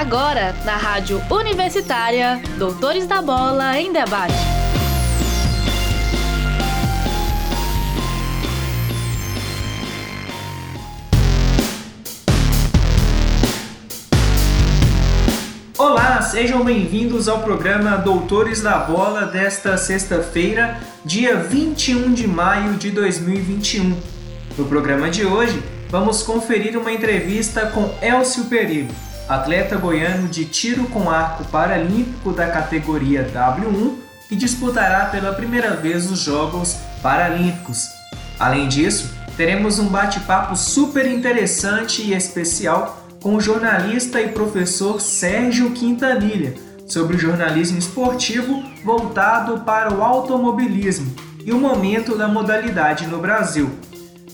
Agora, na Rádio Universitária, Doutores da Bola em Debate. Olá, sejam bem-vindos ao programa Doutores da Bola desta sexta-feira, dia 21 de maio de 2021. No programa de hoje, vamos conferir uma entrevista com Elcio Perigo, atleta goiano de tiro com arco paralímpico da categoria W1 que disputará pela primeira vez os Jogos Paralímpicos. Além disso, teremos um bate-papo super interessante e especial com o jornalista e professor Sérgio Quintanilha sobre o jornalismo esportivo voltado para o automobilismo e o momento da modalidade no Brasil.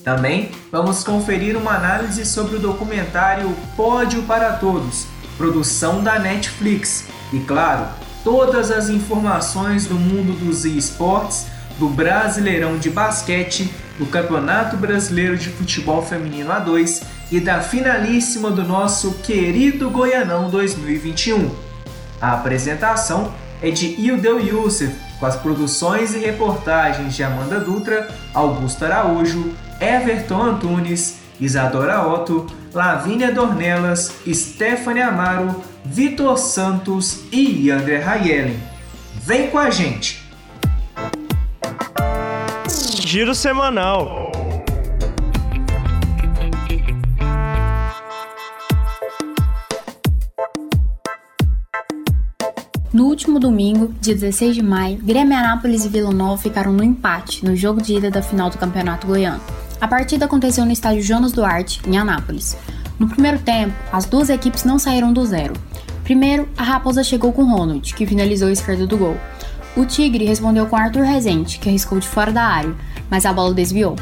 Também vamos conferir uma análise sobre o documentário Pódio para Todos, produção da Netflix. E claro, todas as informações do mundo dos esportes, do Brasileirão de Basquete, do Campeonato Brasileiro de Futebol Feminino A2 e da finalíssima do nosso querido Goianão 2021. A apresentação é de Ildeu Youssef, com as produções e reportagens de Amanda Dutra, Augusto Araújo, Everton Antunes, Isadora Otto, Lavínia Dornelas, Stephanie Amaro, Vitor Santos e André Raielen. Vem com a gente! Giro semanal. No último domingo, dia 16 de maio, Grêmio Anápolis e Vila Nova ficaram no empate no jogo de ida da final do Campeonato Goiano. A partida aconteceu no estádio Jonas Duarte, em Anápolis. No primeiro tempo, as duas equipes não saíram do zero. Primeiro, a Raposa chegou com Ronald, que finalizou a esquerda do gol. O Tigre respondeu com Arthur Rezende, que arriscou de fora da área, mas a bola desviou.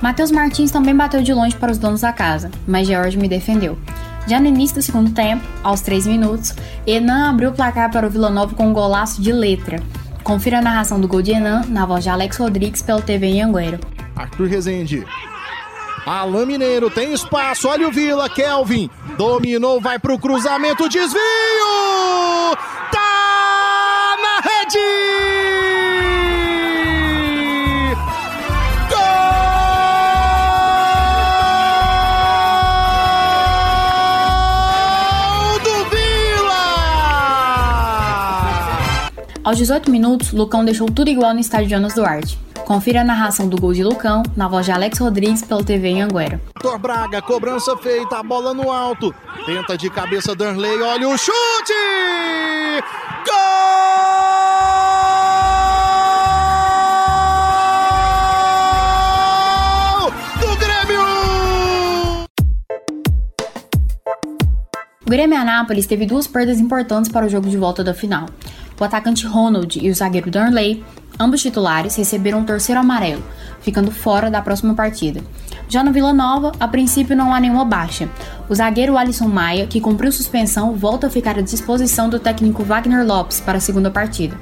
Matheus Martins também bateu de longe para os donos da casa, mas George me defendeu. Já no início do segundo tempo, aos 3 minutos, Enan abriu o placar para o Vila Nova com um golaço de letra. Confira a narração do gol de Enan na voz de Alex Rodrigues pelo TV em Angueiro. Arthur Rezende. Alain Mineiro tem espaço, olha o Vila, Kelvin. Dominou, vai pro cruzamento, desvio! Tá na rede! Gol do Vila! Aos 18 minutos, Lucão deixou tudo igual no estádio Jonas Duarte. Confira a narração do gol de Lucão na voz de Alex Rodrigues pelo TV em Anguera. Vitor Braga, cobrança feita, a bola no alto. Tenta de cabeça Danley, olha o chute! Gol! Do Grêmio! O Grêmio Anápolis teve duas perdas importantes para o jogo de volta da final. O atacante Ronald e o zagueiro Darnley, ambos titulares, receberam um terceiro amarelo, ficando fora da próxima partida. Já no Vila Nova, a princípio não há nenhuma baixa. O zagueiro Alisson Maia, que cumpriu suspensão, volta a ficar à disposição do técnico Wagner Lopes para a segunda partida.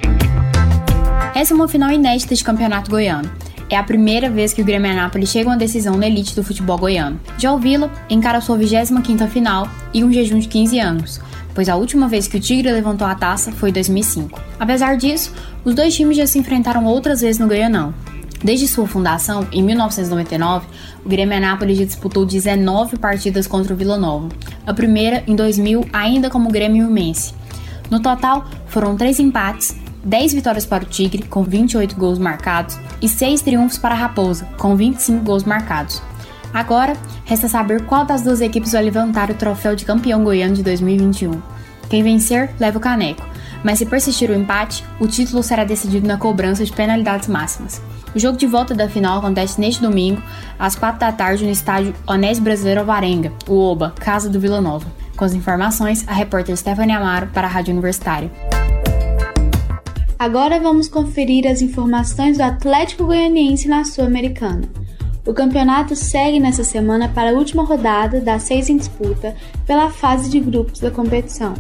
Essa é uma final inédita de campeonato goiano. É a primeira vez que o Grêmio Anápolis chega a uma decisão na elite do futebol goiano. Já o Vila encara sua 25ª final e um jejum de 15 anos, pois a última vez que o Tigre levantou a taça foi em 2005. Apesar disso, os dois times já se enfrentaram outras vezes no Goianão. Desde sua fundação, em 1999, o Grêmio Anápolis já disputou 19 partidas contra o Vila Nova, a primeira em 2000 ainda como Grêmio Imense. No total, foram 3 empates, 10 vitórias para o Tigre, com 28 gols marcados, e 6 triunfos para a Raposa, com 25 gols marcados. Agora, resta saber qual das duas equipes vai levantar o troféu de campeão goiano de 2021. Quem vencer, leva o caneco, mas se persistir o empate, o título será decidido na cobrança de penalidades máximas. O jogo de volta da final acontece neste domingo, às 4 da tarde, no estádio Onésio Brasileiro Alvarenga, o OBA, casa do Vila Nova. Com as informações, a repórter Stephanie Amaro para a Rádio Universitária. Agora vamos conferir as informações do Atlético Goianiense na Sul-Americana. O campeonato segue nessa semana para a última rodada das seis em disputa pela fase de grupos da competição.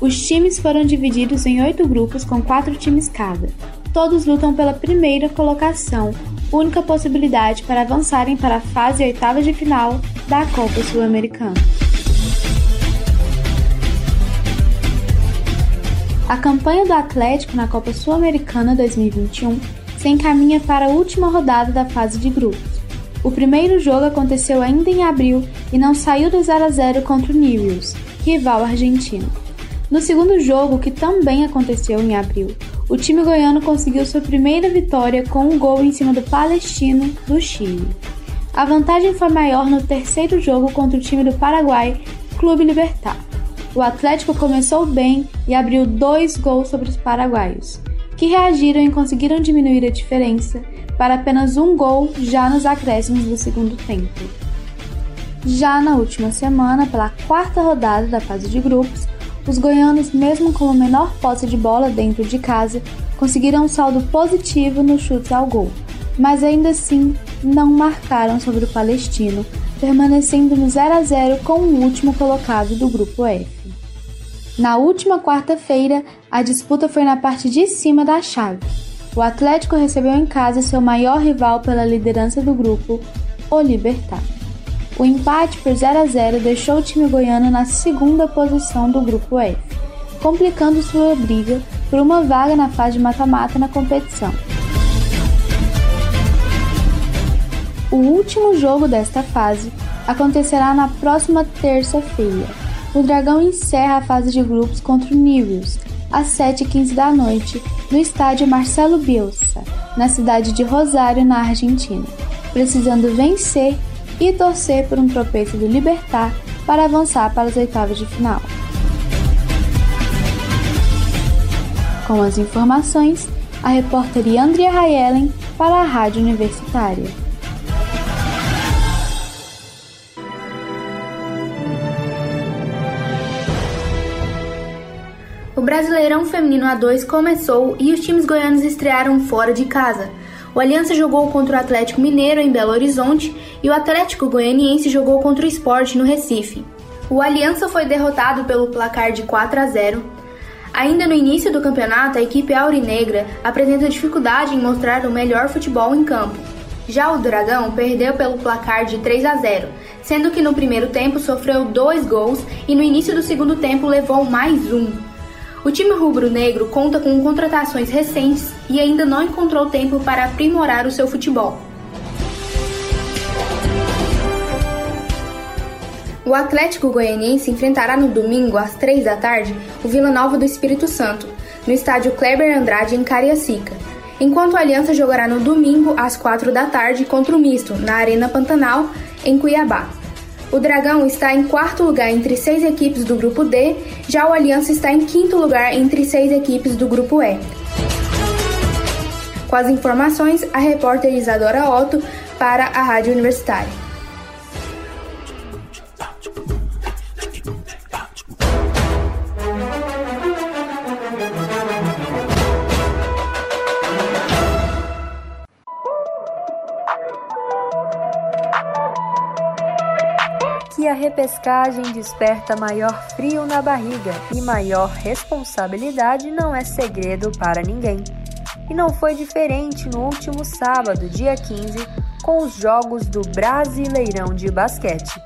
Os times foram divididos em oito grupos com quatro times cada. Todos lutam pela primeira colocação, única possibilidade para avançarem para a fase oitava de final da Copa Sul-Americana. A campanha do Atlético na Copa Sul-Americana 2021 se encaminha para a última rodada da fase de grupos. O primeiro jogo aconteceu ainda em abril e não saiu do 0 a 0 contra o Newell's, rival argentino. No segundo jogo, que também aconteceu em abril, o time goiano conseguiu sua primeira vitória com um gol em cima do Palestino, do Chile. A vantagem foi maior no terceiro jogo contra o time do Paraguai, Clube Libertar. O Atlético começou bem e abriu dois gols sobre os paraguaios, que reagiram e conseguiram diminuir a diferença para apenas um gol já nos acréscimos do segundo tempo. Já na última semana, pela quarta rodada da fase de grupos, os goianos, mesmo com a menor posse de bola dentro de casa, conseguiram um saldo positivo no chute ao gol, mas ainda assim não marcaram sobre o palestino, permanecendo no 0 a 0 com o último colocado do grupo F. Na última quarta-feira, a disputa foi na parte de cima da chave. O Atlético recebeu em casa seu maior rival pela liderança do grupo, o Libertar. O empate por 0 a 0 deixou o time goiano na segunda posição do grupo F, complicando sua briga por uma vaga na fase de mata-mata na competição. O último jogo desta fase acontecerá na próxima terça-feira. O Dragão encerra a fase de grupos contra o Nivels às 7h15 da noite no estádio Marcelo Bielsa, na cidade de Rosário, na Argentina, precisando vencer e torcer por um tropeço do Libertar para avançar para as oitavas de final. Com as informações, a repórter Andrea Rayellen para a Rádio Universitária. Brasileirão Feminino A2 começou e os times goianos estrearam fora de casa. O Aliança jogou contra o Atlético Mineiro em Belo Horizonte e o Atlético Goianiense jogou contra o Sport no Recife. O Aliança foi derrotado pelo placar de 4 a 0. Ainda no início do campeonato, a equipe aurinegra apresenta dificuldade em mostrar o melhor futebol em campo. Já o Dragão perdeu pelo placar de 3 a 0, sendo que no primeiro tempo sofreu dois gols e no início do segundo tempo levou mais um. O time rubro-negro conta com contratações recentes e ainda não encontrou tempo para aprimorar o seu futebol. O Atlético Goianiense enfrentará no domingo, às 3 da tarde, o Vila Nova do Espírito Santo, no estádio Kleber Andrade, em Cariacica, enquanto a Aliança jogará no domingo, às 4 da tarde, contra o Misto, na Arena Pantanal, em Cuiabá. O Dragão está em quarto lugar entre seis equipes do grupo D, já o Aliança está em quinto lugar entre seis equipes do grupo E. Com as informações, a repórter Isadora Otto para a Rádio Universitária. Que a repescagem desperta maior frio na barriga e maior responsabilidade não é segredo para ninguém. E não foi diferente no último sábado, dia 15, com os jogos do Brasileirão de Basquete.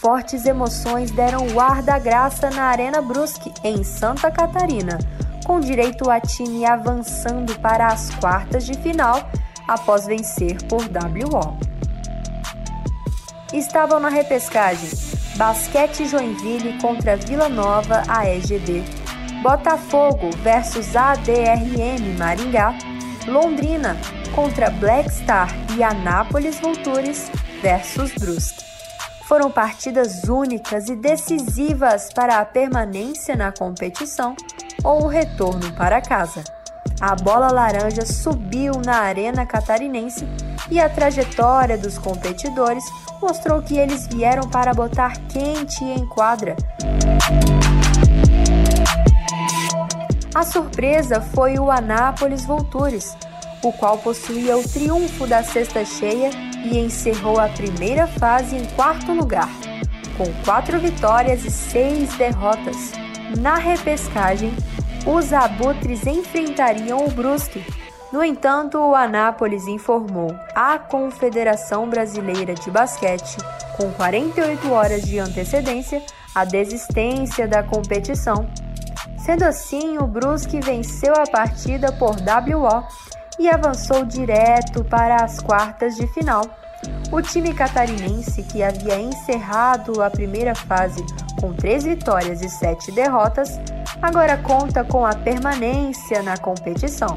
Fortes emoções deram o ar da graça na Arena Brusque, em Santa Catarina, com direito a time avançando para as quartas de final após vencer por WO estavam na repescagem Basquete Joinville contra Vila Nova AEGB, Botafogo versus ADRM Maringá, Londrina contra Black Star e Anápolis Vultures versus Brusque. Foram partidas únicas e decisivas para a permanência na competição ou o retorno para casa. A bola laranja subiu na arena catarinense e a trajetória dos competidores mostrou que eles vieram para botar quente em quadra. A surpresa foi o Anápolis Vultures, o qual possuía o triunfo da sexta cheia e encerrou a primeira fase em quarto lugar, com quatro vitórias e seis derrotas. Na repescagem, os abutres enfrentariam o Brusque, no entanto, o Anápolis informou à Confederação Brasileira de Basquete, com 48 horas de antecedência, a desistência da competição, Sendo assim, o Brusque venceu a partida por WO e avançou direto para as quartas de final. O time catarinense, que havia encerrado a primeira fase com três vitórias e sete derrotas, agora conta com a permanência na competição.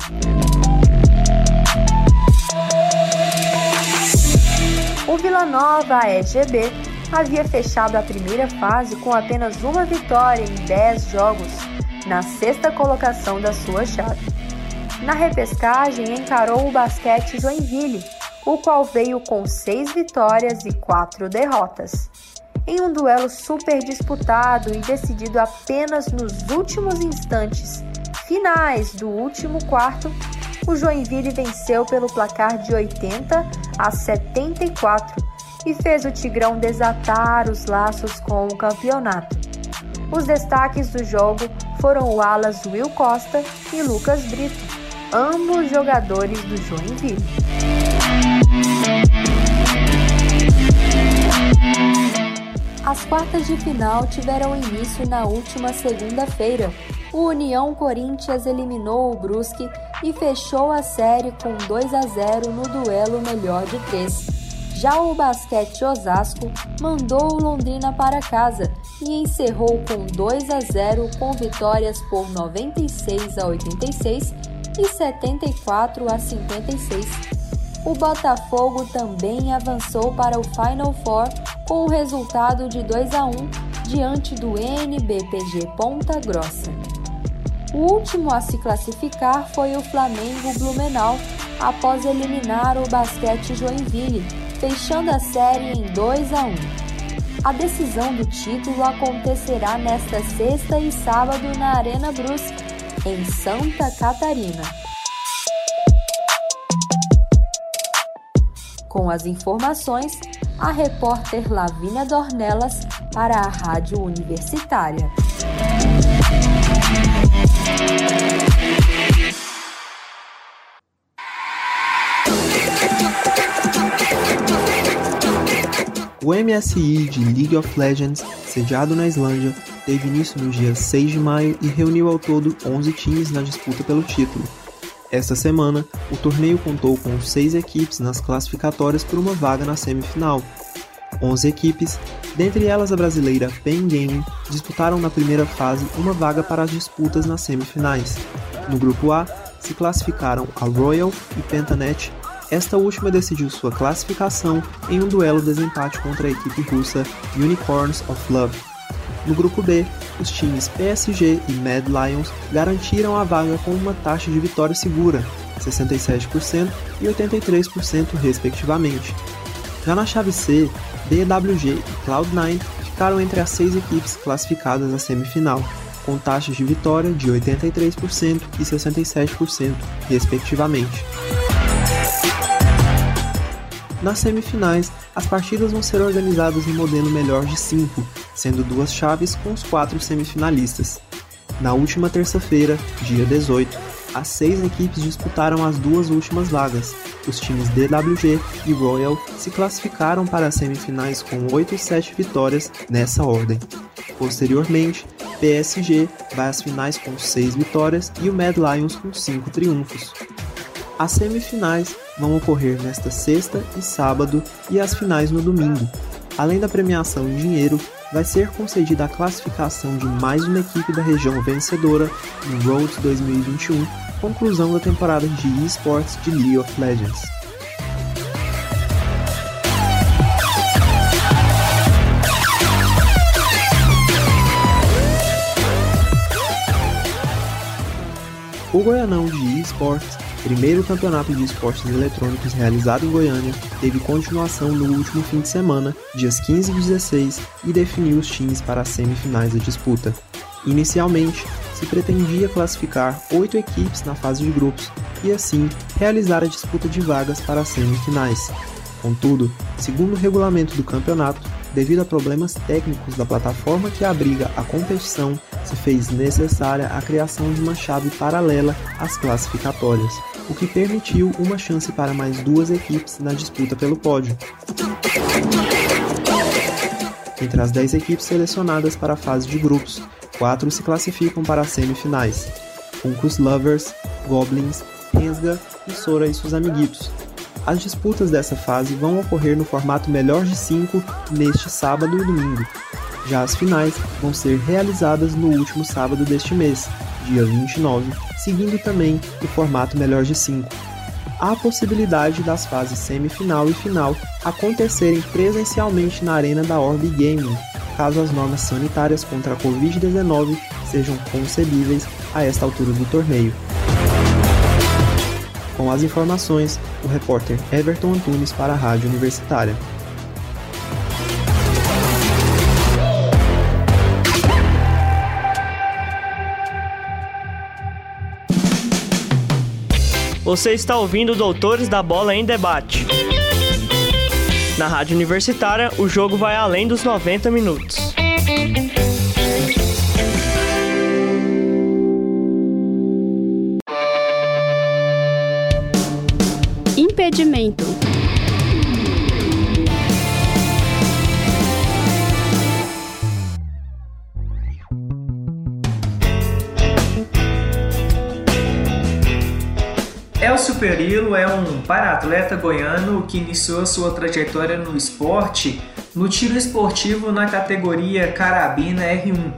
O Vila Nova EGB havia fechado a primeira fase com apenas uma vitória em 10 jogos, na sexta colocação da sua chave. Na repescagem, encarou o basquete Joinville, o qual veio com seis vitórias e quatro derrotas. Em um duelo super disputado e decidido apenas nos últimos instantes finais do último quarto, o Joinville venceu pelo placar de 80 a 74 e fez o Tigrão desatar os laços com o campeonato. Os destaques do jogo foram o alas Will Costa e Lucas Brito, ambos jogadores do Joinville. As quartas de final tiveram início na última segunda-feira. O União Corinthians eliminou o Brusque e fechou a série com 2 a 0 no duelo melhor de três. Já o basquete Osasco mandou o Londrina para casa e encerrou com 2 a 0 com vitórias por 96 a 86 e 74 a 56. O Botafogo também avançou para o Final Four com o resultado de 2 a 1 diante do NBPG Ponta Grossa. O último a se classificar foi o Flamengo Blumenau, após eliminar o basquete Joinville, fechando a série em 2 a 1. A decisão do título acontecerá nesta sexta e sábado na Arena Brusque, em Santa Catarina. Com as informações, a repórter Lavínia Dornelas para a Rádio Universitária. O MSI de League of Legends, sediado na Islândia, teve início no dia 6 de maio e reuniu ao todo 11 times na disputa pelo título. Esta semana, o torneio contou com seis equipes nas classificatórias por uma vaga na semifinal. 11 equipes, dentre elas a brasileira Pen Game, disputaram na primeira fase uma vaga para as disputas nas semifinais. No grupo A, se classificaram a Royal e Pentanet esta última decidiu sua classificação em um duelo desempate contra a equipe russa Unicorns of Love. No grupo B, os times PSG e Mad Lions garantiram a vaga com uma taxa de vitória segura, 67% e 83% respectivamente. Já na chave C, DWG e Cloud9 ficaram entre as seis equipes classificadas à semifinal, com taxas de vitória de 83% e 67%, respectivamente. Nas semifinais, as partidas vão ser organizadas em modelo melhor de 5, sendo duas chaves com os quatro semifinalistas. Na última terça-feira, dia 18, as seis equipes disputaram as duas últimas vagas. Os times DWG e Royal se classificaram para as semifinais com 8 e 7 vitórias nessa ordem. Posteriormente, PSG vai às finais com 6 vitórias e o Mad Lions com 5 triunfos. As semifinais vão ocorrer nesta sexta e sábado e as finais no domingo. Além da premiação em dinheiro, vai ser concedida a classificação de mais uma equipe da região vencedora no Road 2021, conclusão da temporada de esports de League of Legends. O Goianão de esports primeiro campeonato de esportes eletrônicos realizado em Goiânia teve continuação no último fim de semana, dias 15 e 16, e definiu os times para as semifinais da disputa. Inicialmente, se pretendia classificar oito equipes na fase de grupos e, assim, realizar a disputa de vagas para as semifinais. Contudo, segundo o regulamento do campeonato, devido a problemas técnicos da plataforma que abriga a competição, se fez necessária a criação de uma chave paralela às classificatórias, o que permitiu uma chance para mais duas equipes na disputa pelo pódio. Entre as 10 equipes selecionadas para a fase de grupos, Quatro se classificam para as semifinais: Funkus Lovers, Goblins, Rensga e Sora e seus amiguitos. As disputas dessa fase vão ocorrer no formato melhor de 5 neste sábado e domingo. Já as finais vão ser realizadas no último sábado deste mês, dia 29, seguindo também o formato melhor de 5. Há a possibilidade das fases semifinal e final acontecerem presencialmente na arena da Orbi Gaming, caso as normas sanitárias contra a Covid-19 sejam concebíveis a esta altura do torneio. Com as informações, o repórter Everton Antunes para a Rádio Universitária. Você está ouvindo Doutores da Bola em Debate. Na Rádio Universitária, o jogo vai além dos 90 minutos. Impedimento. Perillo é um para-atleta goiano que iniciou sua trajetória no esporte no tiro esportivo na categoria Carabina R1.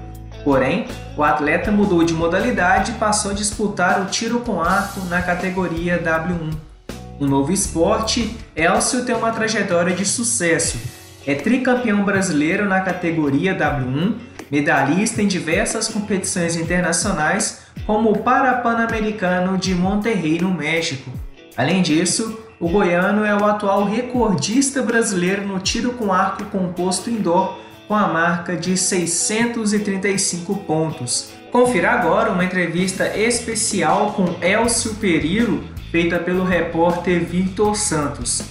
Porém, o atleta mudou de modalidade e passou a disputar o tiro com arco na categoria W1. No novo esporte, Elcio tem uma trajetória de sucesso. É tricampeão brasileiro na categoria W1, medalhista em diversas competições internacionais, como o Parapan-Americano de Monterrey, no México. Além disso, o goiano é o atual recordista brasileiro no tiro com arco composto indoor, com a marca de 635 pontos. Confira agora uma entrevista especial com Elcio Perillo, feita pelo repórter Victor Santos.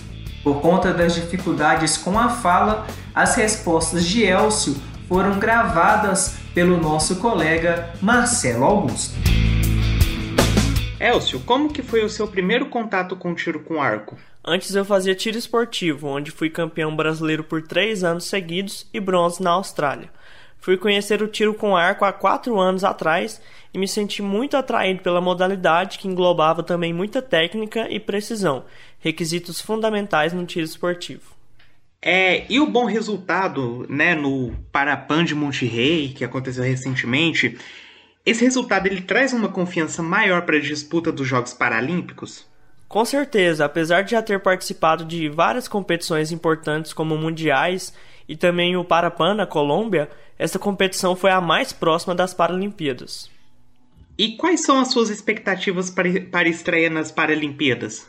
Por conta das dificuldades com a fala, as respostas de Elcio foram gravadas pelo nosso colega Marcelo Augusto. Elcio, como que foi o seu primeiro contato com tiro com arco? Antes eu fazia tiro esportivo, onde fui campeão brasileiro por três anos seguidos e bronze na Austrália. Fui conhecer o tiro com arco há quatro anos atrás e me senti muito atraído pela modalidade que englobava também muita técnica e precisão, requisitos fundamentais no tiro esportivo. É, e o bom resultado né, no Parapan de Monterrey, que aconteceu recentemente, esse resultado ele traz uma confiança maior para a disputa dos Jogos Paralímpicos? Com certeza, apesar de já ter participado de várias competições importantes como mundiais e também o Parapan na Colômbia, essa competição foi a mais próxima das Paralimpíadas. E quais são as suas expectativas para, para estreia nas Paralimpíadas?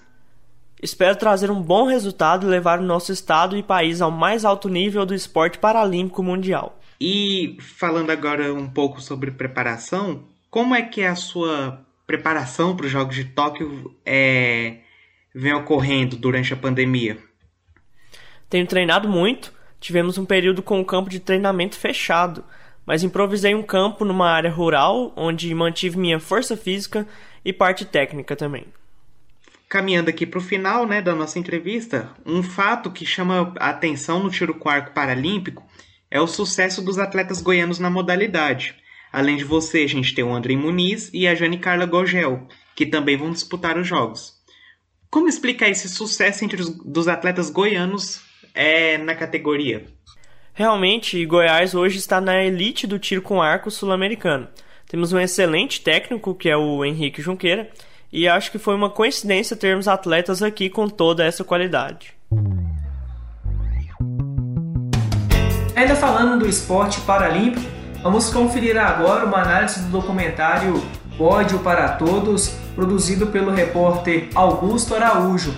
Espero trazer um bom resultado e levar o nosso estado e país ao mais alto nível do esporte paralímpico mundial. E falando agora um pouco sobre preparação, como é que é a sua preparação para os Jogos de Tóquio é, vem ocorrendo durante a pandemia? Tenho treinado muito. Tivemos um período com o campo de treinamento fechado, mas improvisei um campo numa área rural onde mantive minha força física e parte técnica também. Caminhando aqui para o final né, da nossa entrevista, um fato que chama a atenção no tiro com arco paralímpico é o sucesso dos atletas goianos na modalidade. Além de você, a gente tem o André Muniz e a Jane Carla Gogel, que também vão disputar os Jogos. Como explicar esse sucesso entre os dos atletas goianos é, na categoria? Realmente, Goiás hoje está na elite do tiro com arco sul-americano. Temos um excelente técnico, que é o Henrique Junqueira, e acho que foi uma coincidência termos atletas aqui com toda essa qualidade. Ainda falando do esporte paralímpico, vamos conferir agora uma análise do documentário Pódio para Todos, produzido pelo repórter Augusto Araújo.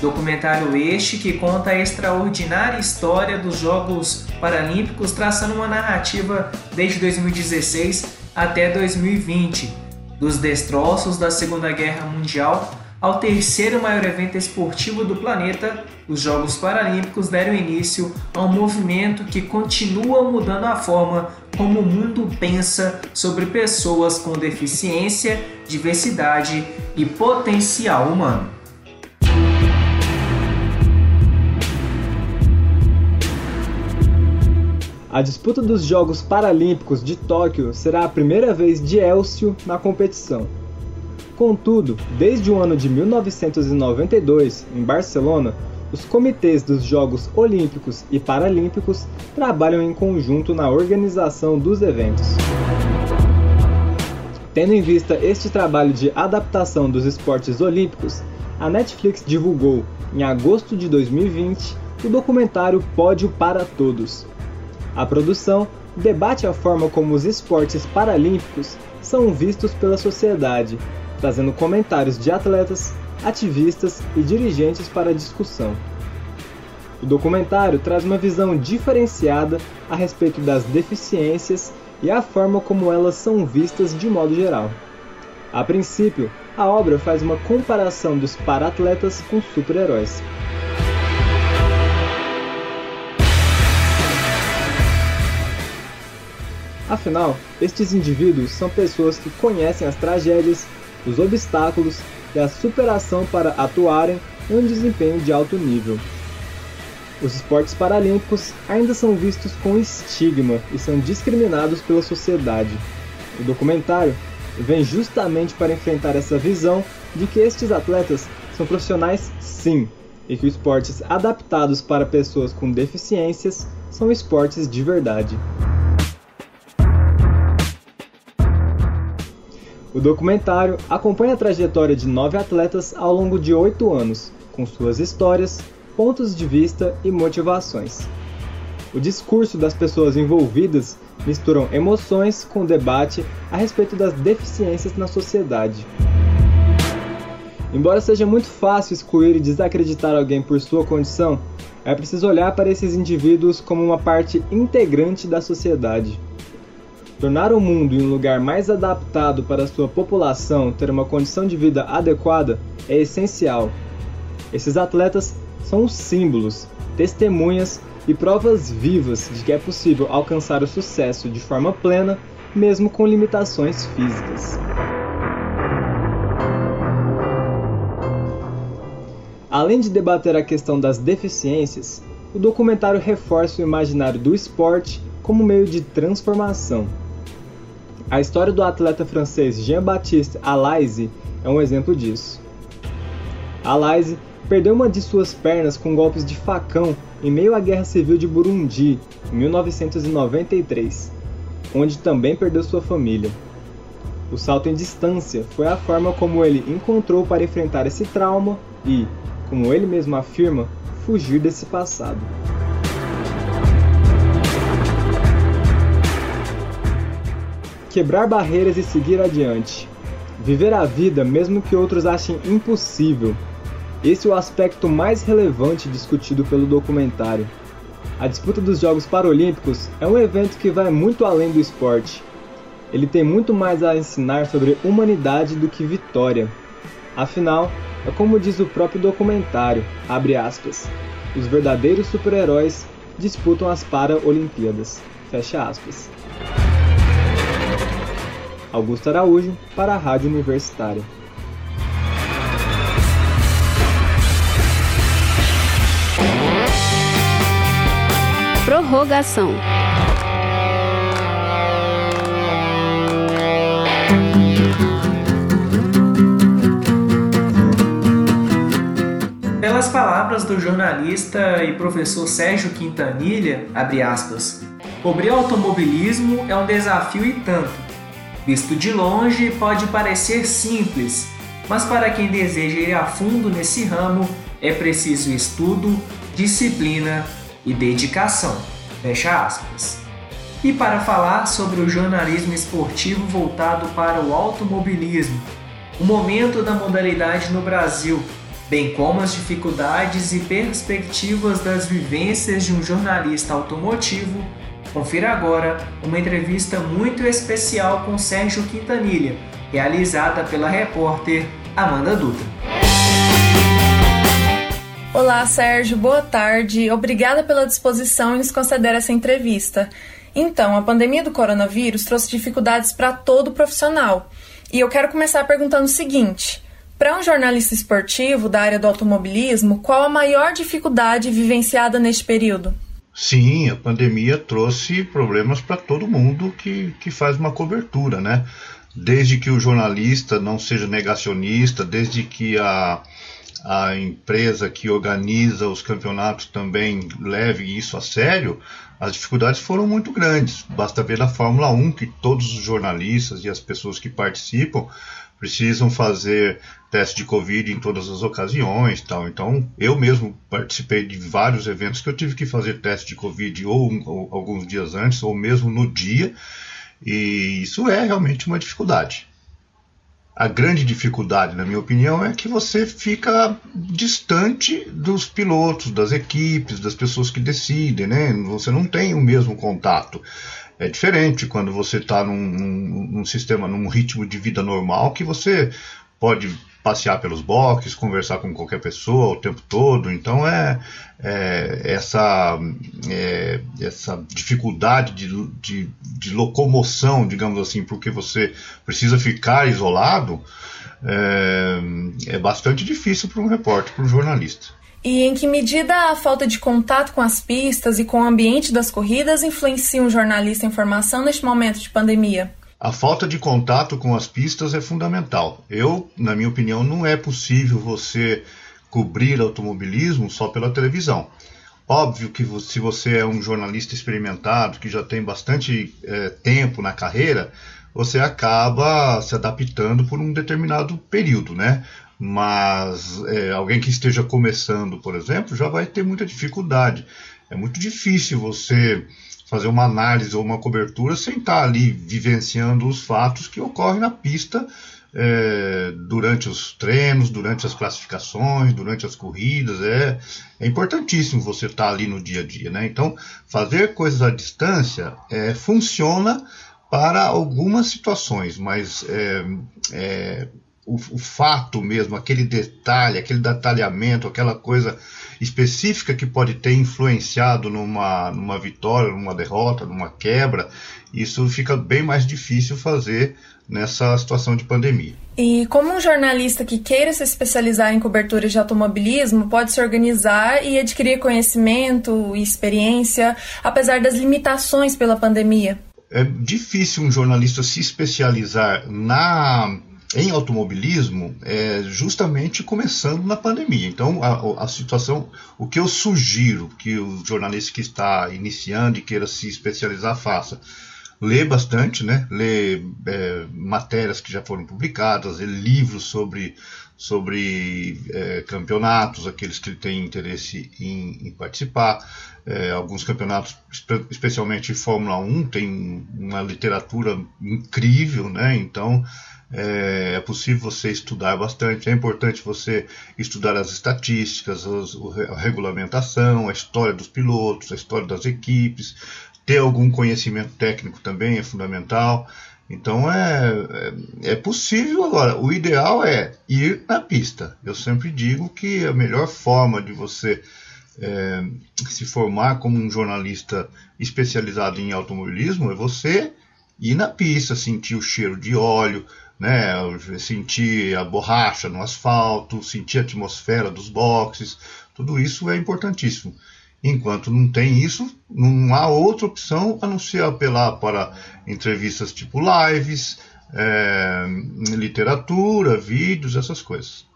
Documentário este que conta a extraordinária história dos Jogos Paralímpicos, traçando uma narrativa desde 2016 até 2020, dos destroços da Segunda Guerra Mundial ao terceiro maior evento esportivo do planeta, os Jogos Paralímpicos deram início a um movimento que continua mudando a forma como o mundo pensa sobre pessoas com deficiência, diversidade e potencial humano. A disputa dos Jogos Paralímpicos de Tóquio será a primeira vez de Elcio na competição. Contudo, desde o ano de 1992, em Barcelona, os comitês dos Jogos Olímpicos e Paralímpicos trabalham em conjunto na organização dos eventos. Tendo em vista este trabalho de adaptação dos esportes olímpicos, a Netflix divulgou, em agosto de 2020, o documentário Pódio para Todos. A produção debate a forma como os esportes paralímpicos são vistos pela sociedade, trazendo comentários de atletas, ativistas e dirigentes para discussão. O documentário traz uma visão diferenciada a respeito das deficiências e a forma como elas são vistas de modo geral. A princípio, a obra faz uma comparação dos paratletas com super-heróis. Afinal, estes indivíduos são pessoas que conhecem as tragédias, os obstáculos e a superação para atuarem em um desempenho de alto nível. Os esportes paralímpicos ainda são vistos com estigma e são discriminados pela sociedade. O documentário vem justamente para enfrentar essa visão de que estes atletas são profissionais sim, e que esportes adaptados para pessoas com deficiências são esportes de verdade. O documentário acompanha a trajetória de nove atletas ao longo de oito anos, com suas histórias, pontos de vista e motivações. O discurso das pessoas envolvidas misturam emoções com debate a respeito das deficiências na sociedade. Embora seja muito fácil excluir e desacreditar alguém por sua condição, é preciso olhar para esses indivíduos como uma parte integrante da sociedade. Tornar o mundo um lugar mais adaptado para sua população ter uma condição de vida adequada é essencial. Esses atletas são símbolos, testemunhas e provas vivas de que é possível alcançar o sucesso de forma plena, mesmo com limitações físicas. Além de debater a questão das deficiências, o documentário reforça o imaginário do esporte como meio de transformação. A história do atleta francês Jean-Baptiste Alaise é um exemplo disso. Alaise perdeu uma de suas pernas com golpes de facão em meio à Guerra Civil de Burundi, em 1993, onde também perdeu sua família. O salto em distância foi a forma como ele encontrou para enfrentar esse trauma e, como ele mesmo afirma, fugir desse passado. Quebrar barreiras e seguir adiante. Viver a vida mesmo que outros achem impossível. Esse é o aspecto mais relevante discutido pelo documentário. A disputa dos Jogos Paralímpicos é um evento que vai muito além do esporte. Ele tem muito mais a ensinar sobre humanidade do que vitória. Afinal, é como diz o próprio documentário, aspas, os verdadeiros super-heróis disputam as Paralimpíadas. Fecha aspas. Augusto Araújo, para a Rádio Universitária. Prorrogação. Pelas palavras do jornalista e professor Sérgio Quintanilha, abre aspas, cobrir automobilismo é um desafio e tanto Visto de longe, pode parecer simples, mas para quem deseja ir a fundo nesse ramo, é preciso estudo, disciplina e dedicação. Fecha aspas. E para falar sobre o jornalismo esportivo voltado para o automobilismo, o momento da modalidade no Brasil, bem como as dificuldades e perspectivas das vivências de um jornalista automotivo, Confira agora uma entrevista muito especial com Sérgio Quintanilha, realizada pela repórter Amanda Dutra. Olá, Sérgio, boa tarde. Obrigada pela disposição em nos conceder essa entrevista. Então, a pandemia do coronavírus trouxe dificuldades para todo profissional. E eu quero começar perguntando o seguinte: para um jornalista esportivo da área do automobilismo, qual a maior dificuldade vivenciada neste período? Sim, a pandemia trouxe problemas para todo mundo que, que faz uma cobertura, né? Desde que o jornalista não seja negacionista, desde que a, a empresa que organiza os campeonatos também leve isso a sério, as dificuldades foram muito grandes. Basta ver na Fórmula 1 que todos os jornalistas e as pessoas que participam precisam fazer teste de Covid em todas as ocasiões, tal. Então, eu mesmo participei de vários eventos que eu tive que fazer teste de Covid ou, ou alguns dias antes, ou mesmo no dia, e isso é realmente uma dificuldade. A grande dificuldade, na minha opinião, é que você fica distante dos pilotos, das equipes, das pessoas que decidem, né? Você não tem o mesmo contato. É diferente quando você está num, num, num, sistema, num ritmo de vida normal, que você pode passear pelos boxes, conversar com qualquer pessoa o tempo todo. Então é, é essa, é, essa dificuldade de, de, de, locomoção, digamos assim, porque você precisa ficar isolado, é, é bastante difícil para um repórter, para um jornalista. E em que medida a falta de contato com as pistas e com o ambiente das corridas influencia um jornalista em formação neste momento de pandemia? A falta de contato com as pistas é fundamental. Eu, na minha opinião, não é possível você cobrir automobilismo só pela televisão. Óbvio que se você é um jornalista experimentado, que já tem bastante é, tempo na carreira, você acaba se adaptando por um determinado período, né? Mas é, alguém que esteja começando, por exemplo, já vai ter muita dificuldade. É muito difícil você fazer uma análise ou uma cobertura sem estar ali vivenciando os fatos que ocorrem na pista é, durante os treinos, durante as classificações, durante as corridas. É, é importantíssimo você estar ali no dia a dia. Né? Então, fazer coisas à distância é, funciona para algumas situações, mas é, é o, o, fato mesmo, aquele detalhe, aquele detalhamento, aquela coisa específica que pode ter influenciado numa, numa vitória, numa derrota, numa quebra, isso fica bem mais difícil fazer nessa situação de pandemia. E como um jornalista que queira se especializar em cobertura de automobilismo pode se organizar e adquirir conhecimento e experiência, apesar das limitações pela pandemia? É difícil um jornalista se especializar na em automobilismo é justamente começando na pandemia. Então, a, a, situação, o que eu sugiro que o jornalista que está iniciando e queira se especializar faça, lê bastante, né? Lê é, matérias que já foram publicadas, lê livros sobre, sobre é, campeonatos, aqueles que têm interesse em, em participar. É, alguns campeonatos, especialmente Fórmula 1, tem uma literatura incrível, né? Então, é, é, possível você estudar bastante. É importante você estudar as estatísticas, as, a regulamentação, a história dos pilotos, a história das equipes. Ter algum conhecimento técnico também é fundamental. Então é, é, é possível agora. O ideal é ir na pista. Eu sempre digo que a melhor forma de você é, se formar como um jornalista especializado em automobilismo é você ir na pista, sentir o cheiro de óleo, né? Sentir a borracha no asfalto, sentir a atmosfera dos boxes, tudo isso é importantíssimo. Enquanto não tem isso, não há outra opção a não ser apelar para entrevistas tipo lives, é, literatura, vídeos, essas coisas.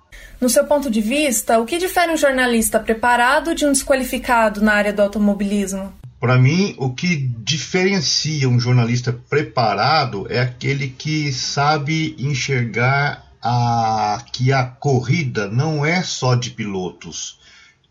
No seu ponto de vista, o que difere um jornalista preparado de um desqualificado na área do automobilismo? Para mim, o que diferencia um jornalista preparado é aquele que sabe enxergar a, que a corrida não é só de pilotos,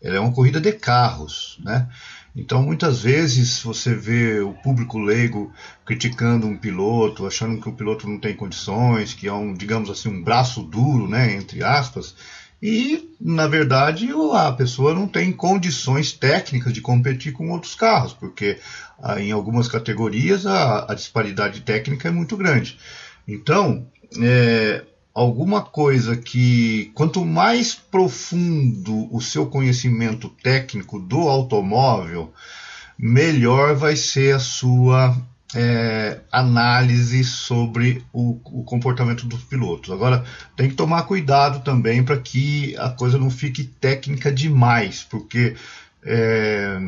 ela é uma corrida de carros, né? Então, muitas vezes você vê o público leigo criticando um piloto, achando que o piloto não tem condições, que é um, digamos assim, um braço duro, né, entre aspas, e, na verdade, a pessoa não tem condições técnicas de competir com outros carros, porque ah, em algumas categorias a, a, disparidade técnica é muito grande. Então, é, alguma coisa que, quanto mais profundo o seu conhecimento técnico do automóvel, melhor vai ser a sua é, análise sobre o, o, comportamento dos pilotos. Agora, tem que tomar cuidado também para que a coisa não fique técnica demais, porque é,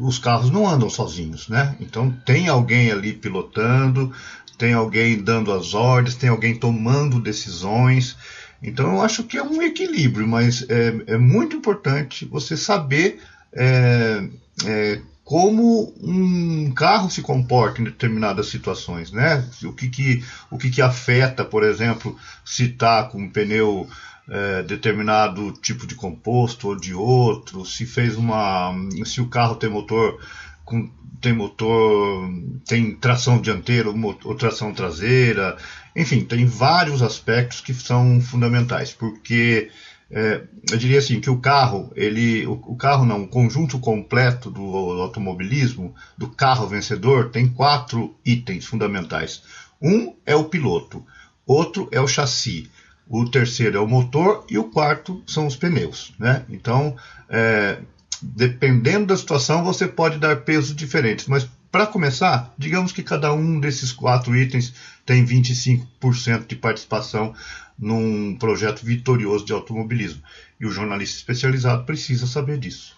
os carros não andam sozinhos, né? Então tem alguém ali pilotando, tem alguém dando as ordens, tem alguém tomando decisões. Então eu acho que é um equilíbrio, mas é, é muito importante você saber é, é, como um carro se comporta em determinadas situações, né? O que, que, o que, que afeta, por exemplo, se está com um pneu é, determinado tipo de composto ou de outro, se fez uma, se o carro tem motor com, tem motor, tem tração dianteira ou tração traseira, enfim, tem vários aspectos que são fundamentais, porque é, eu diria assim que o carro, ele, o, o, carro não, o conjunto completo do, do automobilismo, do carro vencedor, tem quatro itens fundamentais. Um é o piloto, outro é o chassi, o terceiro é o motor e o quarto são os pneus. Né? Então, é, dependendo da situação, você pode dar pesos diferentes. Mas, para começar, digamos que cada um desses quatro itens tem 25% de participação num projeto vitorioso de automobilismo. E o jornalista especializado precisa saber disso.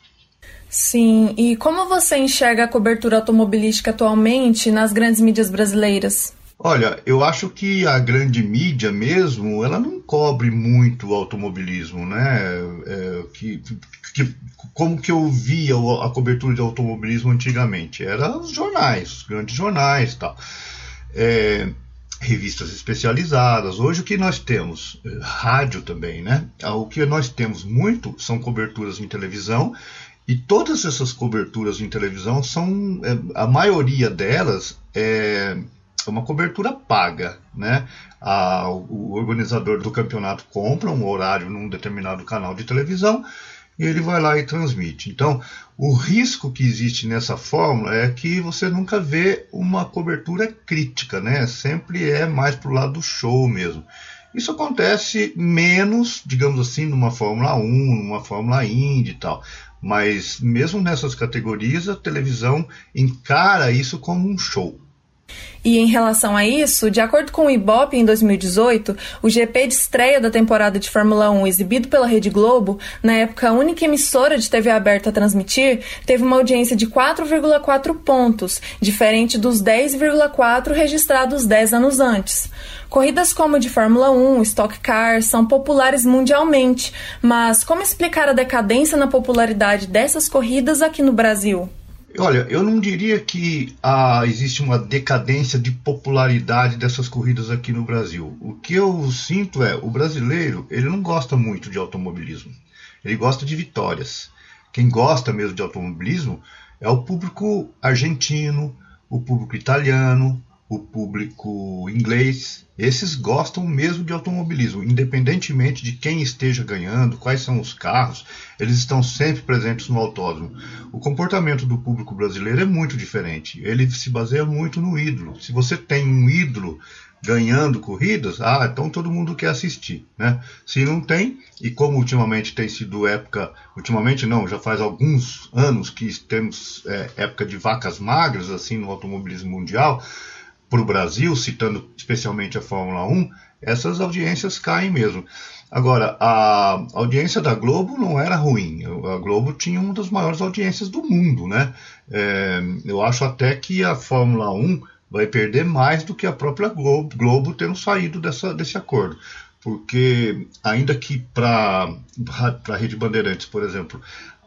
Sim, e como você enxerga a cobertura automobilística atualmente nas grandes mídias brasileiras? Olha, eu acho que a grande mídia mesmo, ela não cobre muito o automobilismo, né? É, que, que, como que eu via a cobertura de automobilismo antigamente? Era os jornais, os grandes jornais tal. É, revistas especializadas. Hoje o que nós temos? Rádio também, né? O que nós temos muito são coberturas em televisão e todas essas coberturas em televisão são, é, a maioria delas é é uma cobertura paga, né? A, o organizador do campeonato compra um horário num determinado canal de televisão e ele vai lá e transmite. Então, o risco que existe nessa fórmula é que você nunca vê uma cobertura crítica, né? Sempre é mais pro lado do show mesmo. Isso acontece menos, digamos assim, numa Fórmula 1, numa Fórmula Indy e tal. Mas mesmo nessas categorias, a televisão encara isso como um show. E em relação a isso, de acordo com o Ibope, em 2018, o GP de estreia da temporada de Fórmula 1 exibido pela Rede Globo, na época a única emissora de TV aberta a transmitir, teve uma audiência de 4,4 pontos, diferente dos 10,4 registrados 10 anos antes. Corridas como de Fórmula 1, Stock Car são populares mundialmente, mas como explicar a decadência na popularidade dessas corridas aqui no Brasil? Olha, eu não diria que ah, existe uma decadência de popularidade dessas corridas aqui no Brasil. O que eu sinto é, o brasileiro, ele não gosta muito de automobilismo. Ele gosta de vitórias. Quem gosta mesmo de automobilismo é o público argentino, o público italiano, o público inglês, esses gostam mesmo de automobilismo, independentemente de quem esteja ganhando, quais são os carros, eles estão sempre presentes no autódromo. O comportamento do público brasileiro é muito diferente, ele se baseia muito no ídolo. Se você tem um ídolo ganhando corridas, ah, então todo mundo quer assistir, né? Se não tem, e como ultimamente tem sido época, ultimamente não, já faz alguns anos que temos é, época de vacas magras assim no automobilismo mundial, para o Brasil, citando especialmente a Fórmula 1, essas audiências caem mesmo. Agora, a audiência da Globo não era ruim. A Globo tinha uma das maiores audiências do mundo, né? É, eu acho até que a Fórmula 1 vai perder mais do que a própria Globo, Globo tendo saído dessa, desse acordo. Porque, ainda que para a Rede Bandeirantes, por exemplo,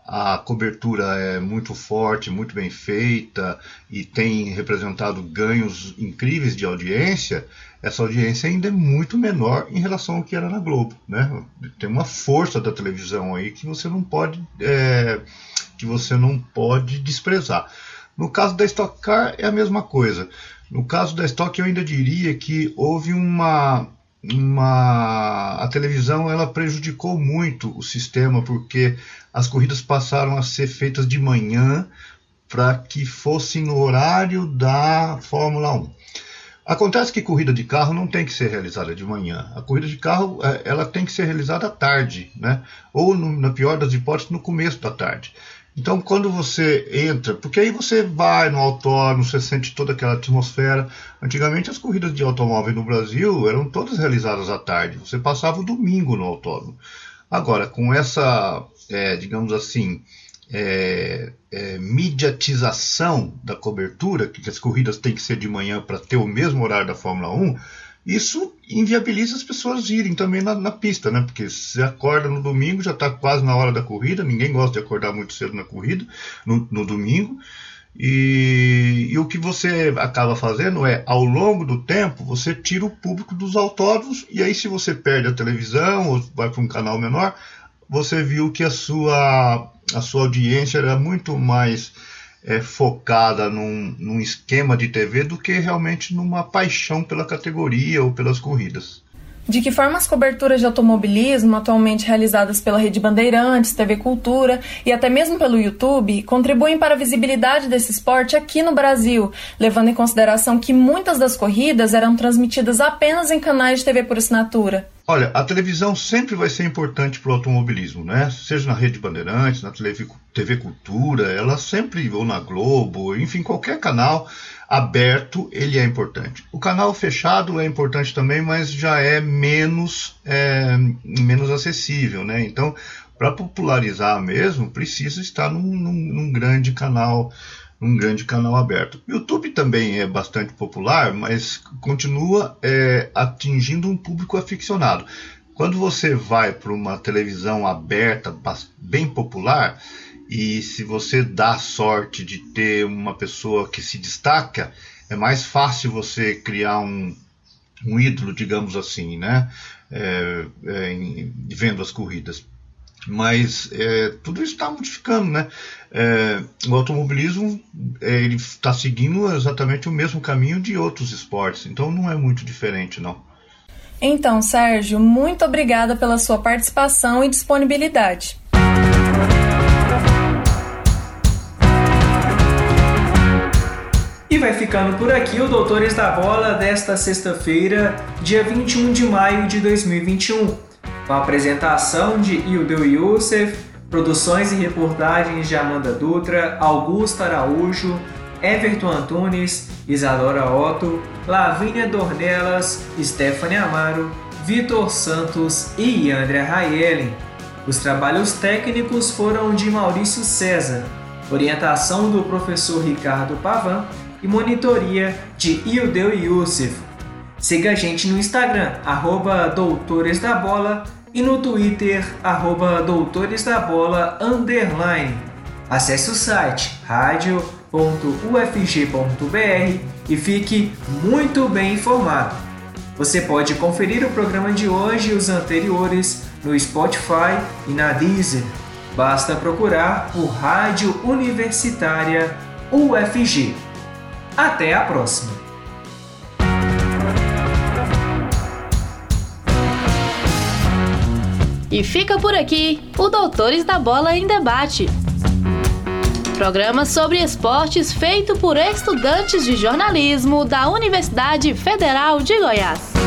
a cobertura é muito forte, muito bem feita e tem representado ganhos incríveis de audiência, essa audiência ainda é muito menor em relação ao que era na Globo. Né? Tem uma força da televisão aí que você não pode, é, que você não pode desprezar. No caso da Stock Car é a mesma coisa. No caso da Stock eu ainda diria que houve uma uma a televisão ela prejudicou muito o sistema porque as corridas passaram a ser feitas de manhã para que fossem no horário da Fórmula 1. Acontece que corrida de carro não tem que ser realizada de manhã. A corrida de carro é, ela tem que ser realizada à tarde, né? Ou no, na pior das hipóteses no começo da tarde. Então, quando você entra, porque aí você vai no autódromo, você sente toda aquela atmosfera. Antigamente, as corridas de automóvel no Brasil eram todas realizadas à tarde. Você passava o domingo no autódromo. Agora, com essa, é, digamos assim, é, é, mediatização da cobertura, que as corridas têm que ser de manhã para ter o mesmo horário da Fórmula 1, isso inviabiliza as pessoas irem também na, na pista, né? Porque você acorda no domingo, já está quase na hora da corrida, ninguém gosta de acordar muito cedo na corrida, no, no domingo. E, e, o que você acaba fazendo é, ao longo do tempo, você tira o público dos autódromos, e aí se você perde a televisão ou vai para um canal menor, você viu que a sua, a sua audiência era muito mais é, focada num, num esquema de TV do que realmente numa paixão pela categoria ou pelas corridas. De que forma as coberturas de automobilismo, atualmente realizadas pela Rede Bandeirantes, TV Cultura e até mesmo pelo YouTube, contribuem para a visibilidade desse esporte aqui no Brasil, levando em consideração que muitas das corridas eram transmitidas apenas em canais de TV por assinatura? Olha, a televisão sempre vai ser importante para o automobilismo, né? Seja na Rede Bandeirantes, na TV Cultura, ela sempre, ou na Globo, enfim, qualquer canal aberto, ele é importante. O canal fechado é importante também, mas já é menos, é, menos acessível, né? Então, para popularizar mesmo, precisa estar num, num, num grande canal um grande canal aberto. YouTube também é bastante popular, mas continua é, atingindo um público aficionado. Quando você vai para uma televisão aberta, bem popular, e se você dá sorte de ter uma pessoa que se destaca, é mais fácil você criar um, um ídolo, digamos assim, né? É, é, em, vendo as corridas. Mas é, tudo isso está modificando, né? É, o automobilismo é, ele está seguindo exatamente o mesmo caminho de outros esportes, então não é muito diferente, não. Então, Sérgio, muito obrigada pela sua participação e disponibilidade. E vai ficando por aqui o Doutores da Bola desta sexta-feira, dia 21 de maio de 2021, com a apresentação de Ildeu Youssef, produções e reportagens de Amanda Dutra, Augusto Araújo, Everton Antunes, Isadora Otto, Lavínia Dornelas, Stephanie Amaro, Vitor Santos e André Raelen. Os trabalhos técnicos foram de Maurício César, orientação do professor Ricardo Pavan e monitoria de Ildeu Youssef. Siga a gente no Instagram, arroba Doutores da Bola e no Twitter, arroba Doutores da Bola, underline. Acesse o site radio.ufg.br e fique muito bem informado. Você pode conferir o programa de hoje e os anteriores no Spotify e na Deezer. Basta procurar por Rádio Universitária UFG. Até a próxima! E fica por aqui o Doutores da Bola em Debate. Programa sobre esportes feito por estudantes de jornalismo da Universidade Federal de Goiás.